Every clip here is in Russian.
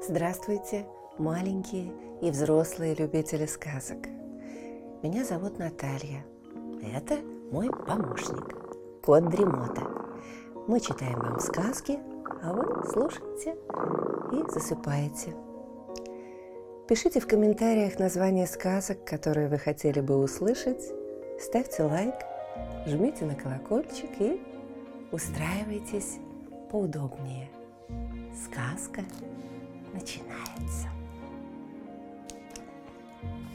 Здравствуйте, маленькие и взрослые любители сказок. Меня зовут Наталья. Это мой помощник, кот Дремота. Мы читаем вам сказки, а вы слушаете и засыпаете. Пишите в комментариях названия сказок, которые вы хотели бы услышать, ставьте лайк, жмите на колокольчик и устраивайтесь поудобнее. Сказка начинается.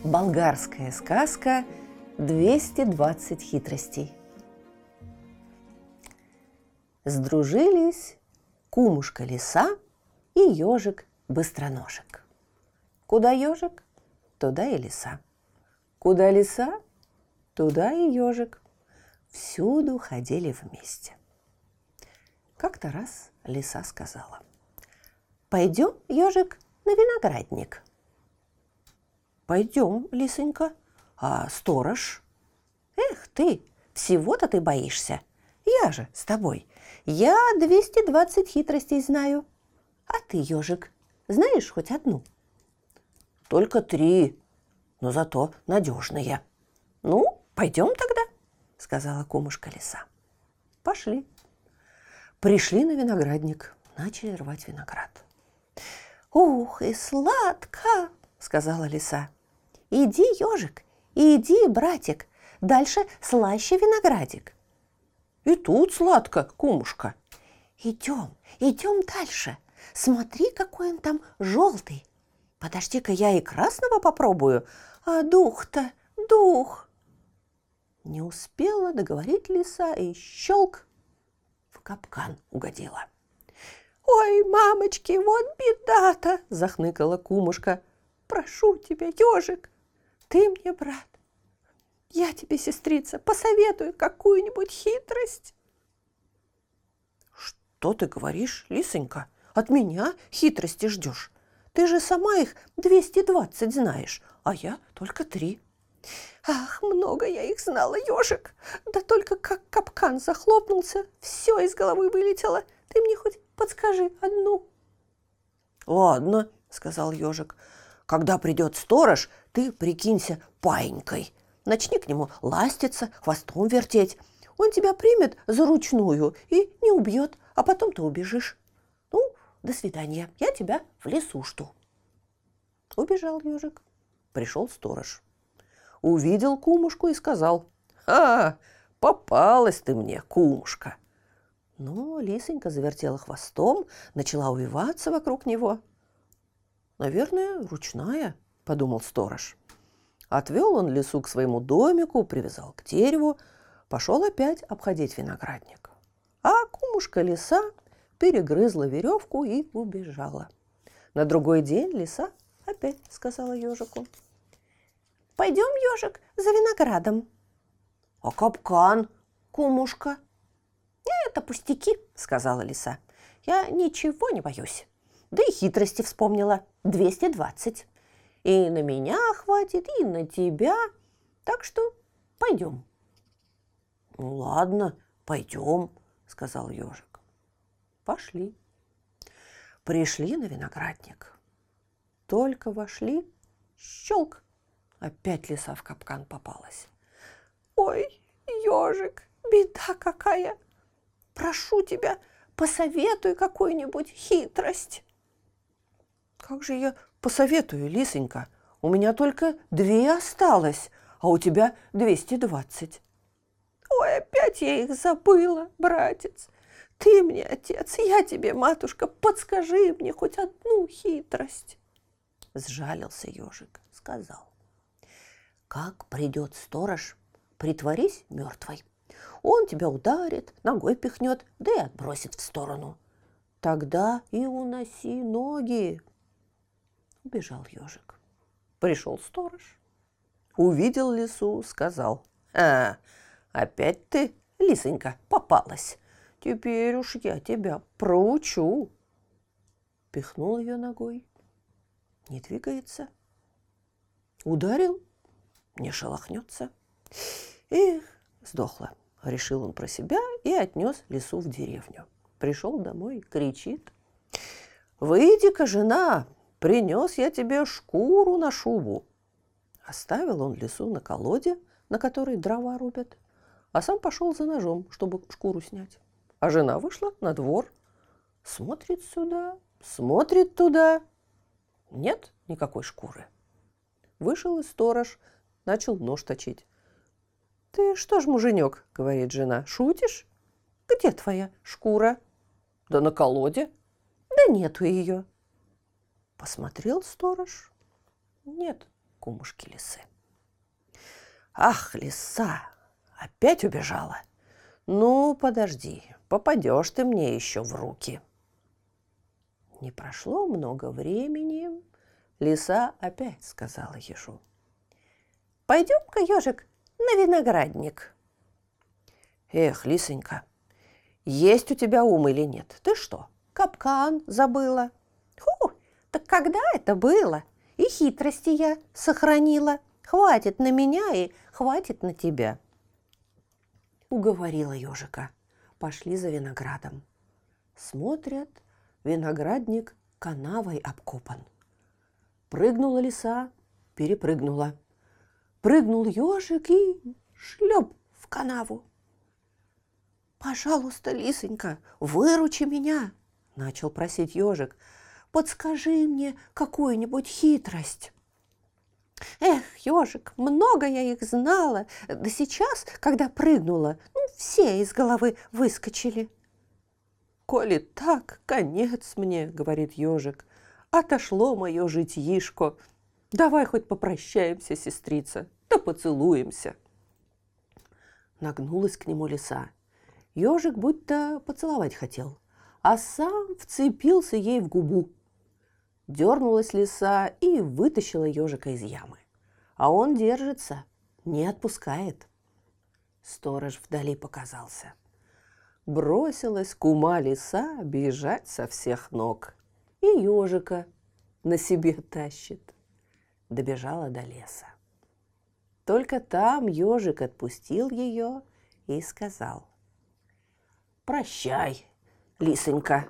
Болгарская сказка «220 хитростей». Сдружились кумушка лиса и ежик быстроножек. Куда ежик, туда и лиса. Куда лиса, туда и ежик. Всюду ходили вместе. Как-то раз лиса сказала – Пойдем, ежик, на виноградник. Пойдем, лисонька. А сторож? Эх ты, всего-то ты боишься. Я же с тобой. Я 220 хитростей знаю. А ты, ежик, знаешь хоть одну? Только три, но зато надежные. Ну, пойдем тогда, сказала кумушка лиса. Пошли. Пришли на виноградник, начали рвать виноград. «Ух, и сладко!» — сказала лиса. «Иди, ежик, иди, братик, дальше слаще виноградик». «И тут сладко, кумушка». «Идем, идем дальше. Смотри, какой он там желтый. Подожди-ка, я и красного попробую. А дух-то, дух!» Не успела договорить лиса и щелк в капкан угодила. «Ой, мамочки, вот беда-то!» – захныкала кумушка. «Прошу тебя, ежик, ты мне брат. Я тебе, сестрица, посоветую какую-нибудь хитрость». «Что ты говоришь, лисонька? От меня хитрости ждешь? Ты же сама их 220 знаешь, а я только три». Ах, много я их знала, ежик. Да только как капкан захлопнулся, все из головы вылетело. Ты мне хоть подскажи одну. Ладно, сказал ежик. Когда придет сторож, ты прикинься паинькой. Начни к нему ластиться, хвостом вертеть. Он тебя примет за ручную и не убьет, а потом ты убежишь. До свидания, я тебя в лесу жду. Убежал ежик. Пришел сторож. Увидел кумушку и сказал, «А, попалась ты мне, кумушка!» Но лисонька завертела хвостом, начала увиваться вокруг него. «Наверное, ручная», — подумал сторож. Отвел он лису к своему домику, привязал к дереву, пошел опять обходить виноградник. А кумушка лиса перегрызла веревку и убежала. На другой день лиса опять сказала ежику. «Пойдем, ежик, за виноградом». «А капкан, кумушка?» «Это пустяки», — сказала лиса. «Я ничего не боюсь. Да и хитрости вспомнила. 220. И на меня хватит, и на тебя. Так что пойдем». «Ну ладно, пойдем», — сказал ежик. Пошли. Пришли на виноградник. Только вошли, щелк, опять лиса в капкан попалась. «Ой, ежик, беда какая!» Прошу тебя, посоветуй какую-нибудь хитрость. Как же я посоветую, лисонька? У меня только две осталось, а у тебя двести двадцать. Ой, опять я их забыла, братец. Ты мне отец, я тебе, матушка, подскажи мне хоть одну хитрость. Сжалился ежик, сказал. Как придет сторож, притворись мертвой. Он тебя ударит, ногой пихнет, да и отбросит в сторону. Тогда и уноси ноги. Убежал ежик. Пришел сторож. Увидел лису, сказал. А, опять ты, лисонька, попалась. Теперь уж я тебя проучу. Пихнул ее ногой. Не двигается. Ударил. не шелохнется. И сдохла, решил он про себя и отнес лису в деревню. Пришел домой, кричит. «Выйди-ка, жена, принес я тебе шкуру на шубу». Оставил он лису на колоде, на которой дрова рубят, а сам пошел за ножом, чтобы шкуру снять. А жена вышла на двор, смотрит сюда, смотрит туда. Нет никакой шкуры. Вышел и сторож, начал нож точить. «Ты что ж, муженек, — говорит жена, — шутишь? Где твоя шкура?» «Да на колоде». «Да нету ее». Посмотрел сторож. Нет кумушки лисы. «Ах, лиса! Опять убежала? Ну, подожди, попадешь ты мне еще в руки». Не прошло много времени, лиса опять сказала ежу. «Пойдем-ка, ежик, на виноградник». «Эх, лисонька, есть у тебя ум или нет? Ты что, капкан забыла?» «Фу, так когда это было? И хитрости я сохранила. Хватит на меня и хватит на тебя». Уговорила ежика. Пошли за виноградом. Смотрят, виноградник канавой обкопан. Прыгнула лиса, перепрыгнула. Прыгнул ежик и шлеп в канаву. «Пожалуйста, лисонька, выручи меня!» – начал просить ежик. «Подскажи мне какую-нибудь хитрость!» Эх, ежик, много я их знала. Да сейчас, когда прыгнула, ну, все из головы выскочили. «Коли так, конец мне», — говорит ежик. «Отошло мое житьишко. Давай хоть попрощаемся, сестрица, да поцелуемся». Нагнулась к нему лиса. Ежик будто поцеловать хотел, а сам вцепился ей в губу. Дернулась лиса и вытащила ежика из ямы. А он держится, не отпускает. Сторож вдали показался. Бросилась кума лиса бежать со всех ног. И ежика на себе тащит. Добежала до леса. Только там ежик отпустил ее и сказал. «Прощай, лисонька,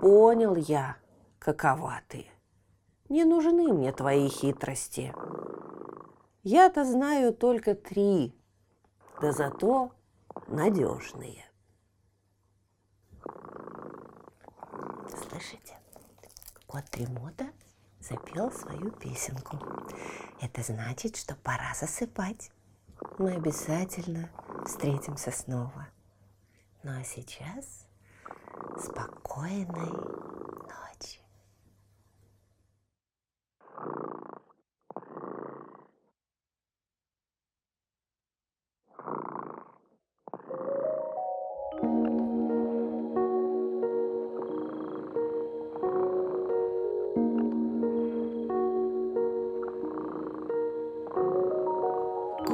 понял я, какова ты. Не нужны мне твои хитрости. Я-то знаю только три, да зато надежные. Слышите, кот Тремота запел свою песенку. Это значит, что пора засыпать. Мы обязательно встретимся снова. Ну а сейчас спокойной ночи.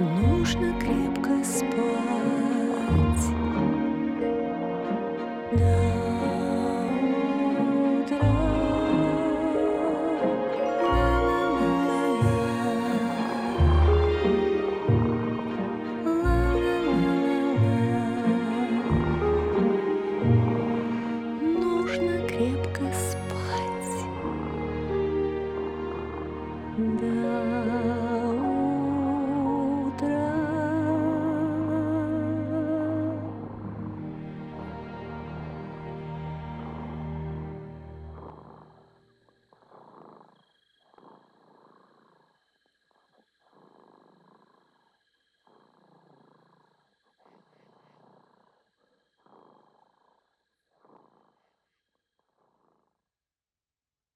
Нужно крепко спать